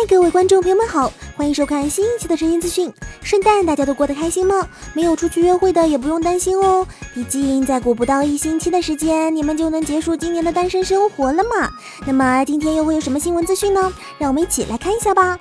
嗨各位观众朋友们好，欢迎收看新一期的晨间资讯。圣诞大家都过得开心吗？没有出去约会的也不用担心哦，毕竟再过不到一星期的时间，你们就能结束今年的单身生活了嘛。那么今天又会有什么新闻资讯呢？让我们一起来看一下吧。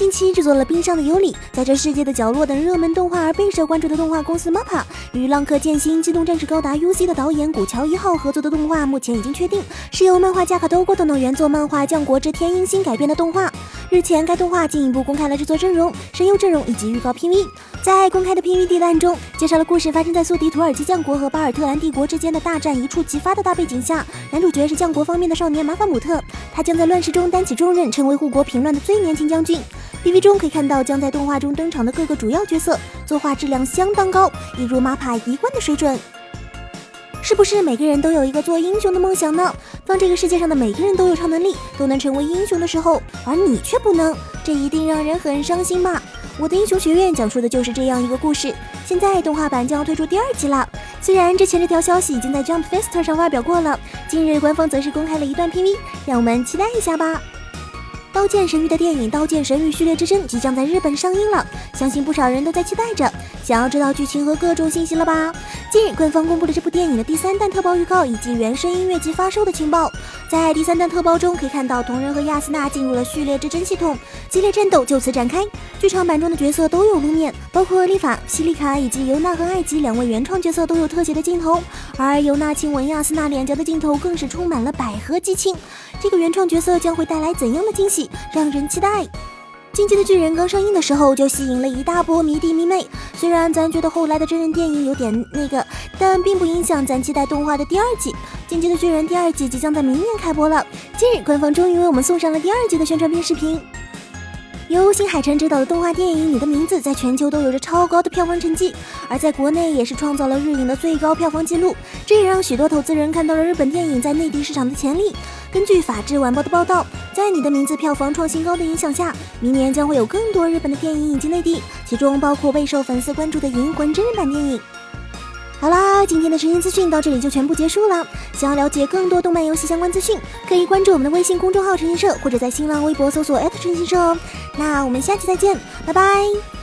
近期制作了《冰上的尤里》在这世界的角落等热门动画而备受关注的动画公司 MAPPA 与《浪客剑心：机动战士高达 UC》的导演古桥一号合作的动画，目前已经确定是由漫画家卡多过等的原作漫画《降国之天鹰星》改编的动画。日前，该动画进一步公开了制作阵容、声优阵容以及预告 PV。在公开的 PV 地段中，介绍了故事发生在宿敌土耳其降国和巴尔特兰帝国之间的大战一触即发的大背景下。男主角是降国方面的少年马法姆特，他将在乱世中担起重任，成为护国平乱的最年轻将军。PV 中可以看到将在动画中登场的各个主要角色，作画质量相当高，一如 MAPPA 一贯的水准。是不是每个人都有一个做英雄的梦想呢？当这个世界上的每个人都有超能力，都能成为英雄的时候，而你却不能，这一定让人很伤心吧？我的英雄学院讲述的就是这样一个故事。现在动画版将要推出第二季了，虽然之前这条消息已经在 Jump Fest 上发表过了，近日官方则是公开了一段 PV，让我们期待一下吧。《刀剑神域》的电影《刀剑神域：序列之争》即将在日本上映了，相信不少人都在期待着，想要知道剧情和各种信息了吧？近日，官方公布了这部电影的第三弹特报预告以及原声音乐及发售的情报。在第三弹特包中，可以看到桐人和亚斯娜进入了序列之争系统，激烈战斗就此展开。剧场版中的角色都有露面，包括莉法、希利卡以及尤娜和艾吉两位原创角色都有特写的镜头，而尤娜亲吻亚斯娜脸颊的镜头更是充满了百合激情。这个原创角色将会带来怎样的惊喜，让人期待。《进击的巨人》刚上映的时候就吸引了一大波迷弟迷妹，虽然咱觉得后来的真人电影有点那个，但并不影响咱期待动画的第二季。《进击的巨人》第二季即将在明年开播了，今日官方终于为我们送上了第二季的宣传片视频。由新海诚执导的动画电影《你的名字》在全球都有着超高的票房成绩，而在国内也是创造了日影的最高票房纪录，这也让许多投资人看到了日本电影在内地市场的潜力。根据法制晚报的报道，在《你的名字》票房创新高的影响下，明年将会有更多日本的电影引进内地，其中包括备受粉丝关注的《银魂》真人版电影。好啦，今天的晨间资讯到这里就全部结束了。想要了解更多动漫游戏相关资讯，可以关注我们的微信公众号“晨星社”，或者在新浪微博搜索陈星社哦。那我们下期再见，拜拜。